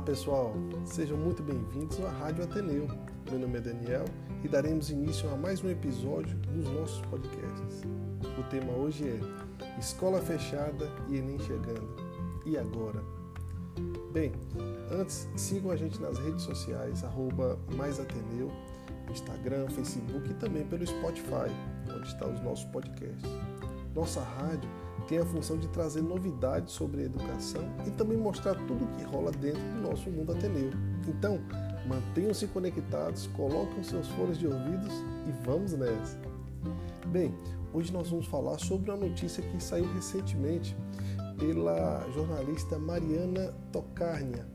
Olá pessoal, sejam muito bem-vindos à Rádio Ateneu. Meu nome é Daniel e daremos início a mais um episódio dos nossos podcasts. O tema hoje é Escola Fechada e Enem Chegando. E agora? Bem, antes sigam a gente nas redes sociais, arroba mais Ateneu, Instagram, Facebook e também pelo Spotify, onde estão os nossos podcasts. Nossa rádio tem a função de trazer novidades sobre a educação e também mostrar tudo o que rola dentro do nosso mundo ateneu. Então, mantenham-se conectados, coloquem seus fones de ouvidos e vamos nessa! Bem, hoje nós vamos falar sobre uma notícia que saiu recentemente pela jornalista Mariana Tocarnia,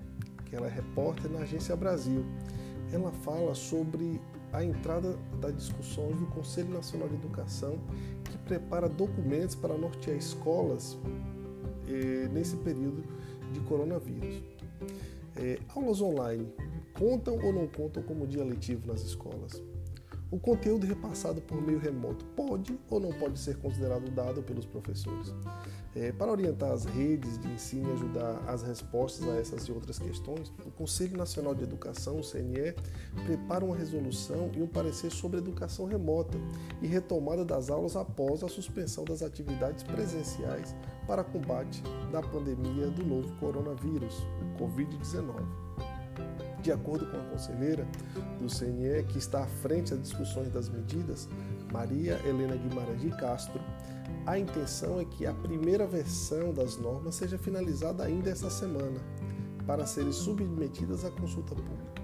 que ela é repórter na Agência Brasil. Ela fala sobre a entrada das discussões do Conselho Nacional de Educação, que prepara documentos para nortear escolas eh, nesse período de coronavírus. Eh, aulas online contam ou não contam como dia letivo nas escolas? O conteúdo repassado por meio remoto pode ou não pode ser considerado dado pelos professores? É, para orientar as redes de ensino e ajudar as respostas a essas e outras questões, o Conselho Nacional de Educação, o CNE, prepara uma resolução e um parecer sobre educação remota e retomada das aulas após a suspensão das atividades presenciais para combate da pandemia do novo coronavírus, o Covid-19. De acordo com a conselheira do CNE, que está à frente das discussões das medidas, Maria Helena Guimarães de Castro, a intenção é que a primeira versão das normas seja finalizada ainda esta semana, para serem submetidas à consulta pública.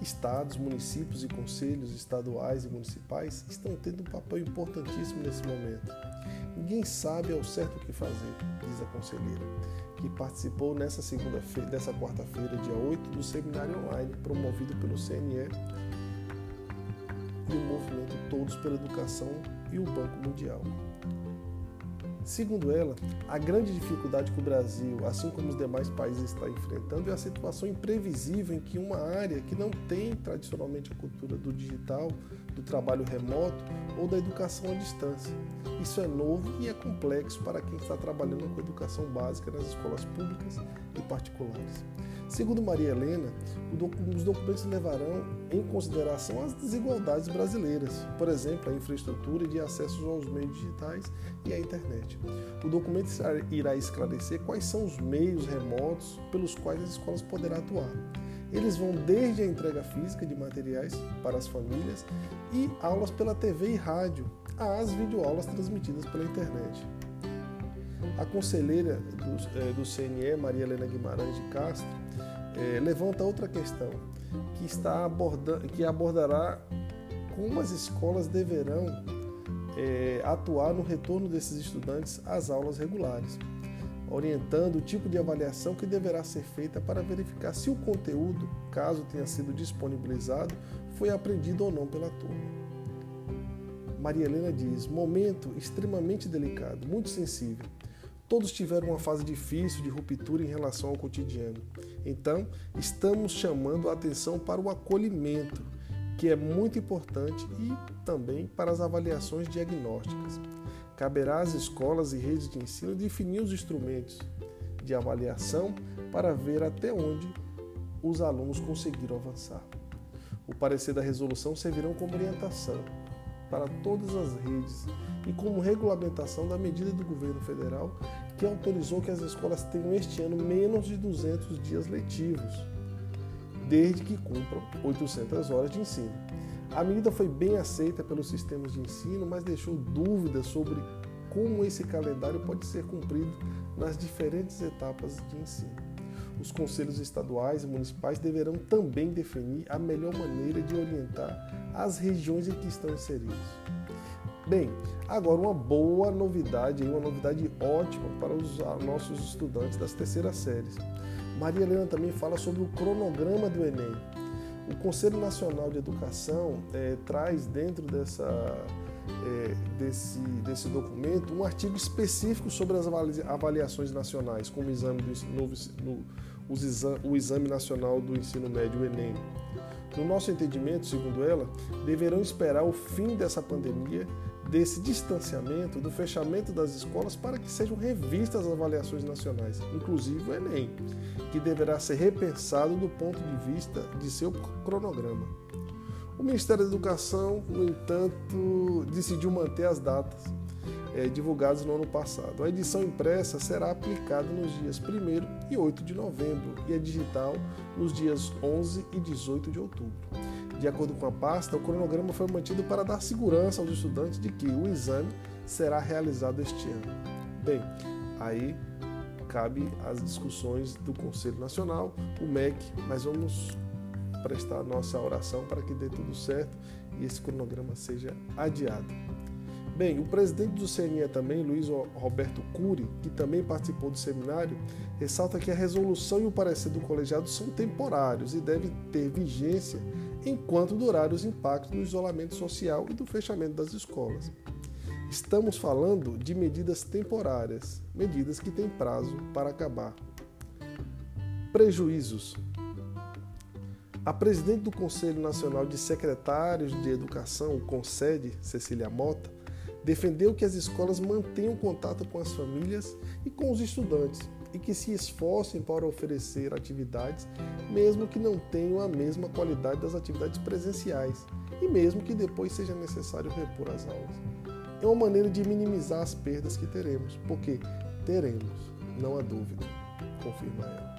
Estados, municípios e conselhos estaduais e municipais estão tendo um papel importantíssimo nesse momento. Ninguém sabe ao certo o que fazer, diz a conselheira que participou nessa segunda-feira, dessa quarta-feira, dia 8, do seminário online promovido pelo CNE e o movimento Todos pela Educação e o Banco Mundial. Segundo ela, a grande dificuldade que o Brasil, assim como os demais países, está enfrentando é a situação imprevisível em que uma área que não tem tradicionalmente a cultura do digital, do trabalho remoto ou da educação à distância. Isso é novo e é complexo para quem está trabalhando com educação básica nas escolas públicas e particulares. Segundo Maria Helena, os documentos levarão em consideração as desigualdades brasileiras, por exemplo, a infraestrutura de acesso aos meios digitais e à internet. O documento irá esclarecer quais são os meios remotos pelos quais as escolas poderão atuar. Eles vão desde a entrega física de materiais para as famílias e aulas pela TV e rádio, às videoaulas transmitidas pela internet. A conselheira do, eh, do CNE, Maria Helena Guimarães de Castro, é, levanta outra questão que está abordando, que abordará como as escolas deverão é, atuar no retorno desses estudantes às aulas regulares, orientando o tipo de avaliação que deverá ser feita para verificar se o conteúdo, caso tenha sido disponibilizado, foi aprendido ou não pela turma. Maria Helena diz: momento extremamente delicado, muito sensível. Todos tiveram uma fase difícil de ruptura em relação ao cotidiano. Então, estamos chamando a atenção para o acolhimento, que é muito importante, e também para as avaliações diagnósticas. Caberá às escolas e redes de ensino definir os instrumentos de avaliação para ver até onde os alunos conseguiram avançar. O parecer da resolução servirão como orientação para todas as redes e como regulamentação da medida do governo federal que autorizou que as escolas tenham este ano menos de 200 dias letivos, desde que cumpram 800 horas de ensino. A medida foi bem aceita pelos sistemas de ensino, mas deixou dúvidas sobre como esse calendário pode ser cumprido nas diferentes etapas de ensino. Os conselhos estaduais e municipais deverão também definir a melhor maneira de orientar as regiões em que estão inseridos. Bem, agora uma boa novidade, uma novidade ótima para os nossos estudantes das terceiras séries. Maria Helena também fala sobre o cronograma do Enem. O Conselho Nacional de Educação é, traz dentro dessa, é, desse, desse documento um artigo específico sobre as avaliações nacionais, como o exame, do, no, no, o exame nacional do ensino médio, o Enem. No nosso entendimento, segundo ela, deverão esperar o fim dessa pandemia desse distanciamento, do fechamento das escolas para que sejam revistas as avaliações nacionais, inclusive o Enem, que deverá ser repensado do ponto de vista de seu cronograma. O Ministério da Educação, no entanto, decidiu manter as datas é, divulgadas no ano passado. A edição impressa será aplicada nos dias 1 e 8 de novembro e a digital nos dias 11 e 18 de outubro. De acordo com a pasta, o cronograma foi mantido para dar segurança aos estudantes de que o exame será realizado este ano. Bem, aí cabe as discussões do Conselho Nacional, o MEC, mas vamos prestar nossa oração para que dê tudo certo e esse cronograma seja adiado. Bem, o presidente do CNE também, Luiz Roberto Cury, que também participou do seminário, ressalta que a resolução e o parecer do colegiado são temporários e devem ter vigência enquanto durar os impactos do isolamento social e do fechamento das escolas. Estamos falando de medidas temporárias, medidas que têm prazo para acabar. Prejuízos. A presidente do Conselho Nacional de Secretários de Educação, o CONSED, Cecília Mota, defendeu que as escolas mantenham contato com as famílias e com os estudantes e que se esforcem para oferecer atividades, mesmo que não tenham a mesma qualidade das atividades presenciais e mesmo que depois seja necessário repor as aulas. É uma maneira de minimizar as perdas que teremos, porque teremos, não há dúvida, confirma ela.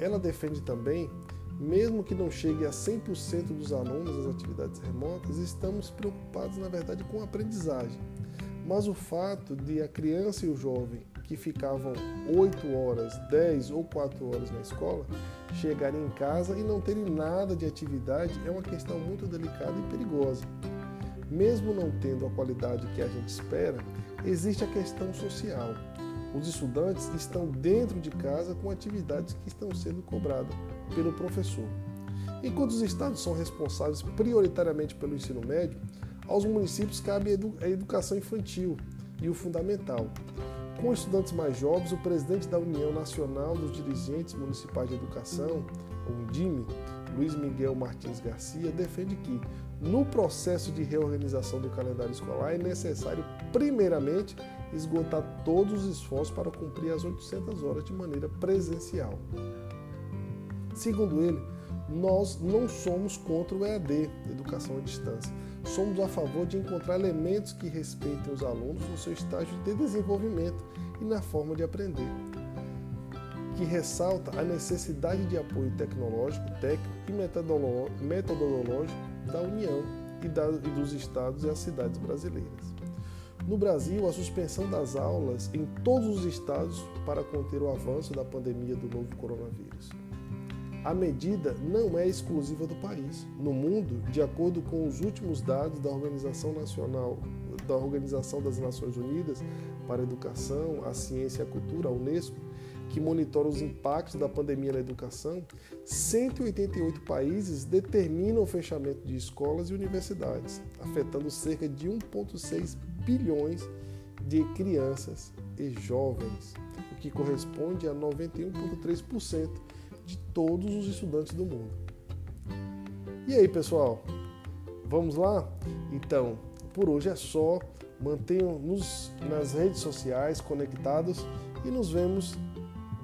Ela defende também mesmo que não chegue a 100% dos alunos às atividades remotas, estamos preocupados, na verdade, com a aprendizagem. Mas o fato de a criança e o jovem que ficavam 8 horas, 10 ou 4 horas na escola chegarem em casa e não terem nada de atividade é uma questão muito delicada e perigosa. Mesmo não tendo a qualidade que a gente espera, existe a questão social. Os estudantes estão dentro de casa com atividades que estão sendo cobradas pelo professor. Enquanto os estados são responsáveis prioritariamente pelo ensino médio, aos municípios cabe a educação infantil e o fundamental. Com estudantes mais jovens, o presidente da União Nacional dos Dirigentes Municipais de Educação, UNDIME, Luiz Miguel Martins Garcia, defende que, no processo de reorganização do calendário escolar, é necessário, primeiramente, esgotar todos os esforços para cumprir as 800 horas de maneira presencial. Segundo ele, nós não somos contra o EAD, educação à distância. Somos a favor de encontrar elementos que respeitem os alunos no seu estágio de desenvolvimento e na forma de aprender, que ressalta a necessidade de apoio tecnológico, técnico e metodológico da União e, dos estados e as cidades brasileiras. No Brasil, a suspensão das aulas em todos os estados para conter o avanço da pandemia do novo coronavírus. A medida não é exclusiva do país. No mundo, de acordo com os últimos dados da Organização Nacional da Organização das Nações Unidas para a Educação, a Ciência e a Cultura, a UNESCO, que monitora os impactos da pandemia na educação, 188 países determinam o fechamento de escolas e universidades, afetando cerca de 1,6 bilhões de crianças e jovens, o que corresponde a 91,3% de todos os estudantes do mundo. E aí, pessoal? Vamos lá? Então, por hoje é só. Mantenham-nos nas redes sociais conectados e nos vemos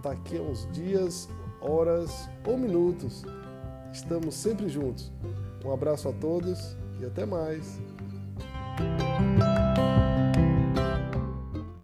daqui a uns dias, horas ou minutos. Estamos sempre juntos. Um abraço a todos e até mais.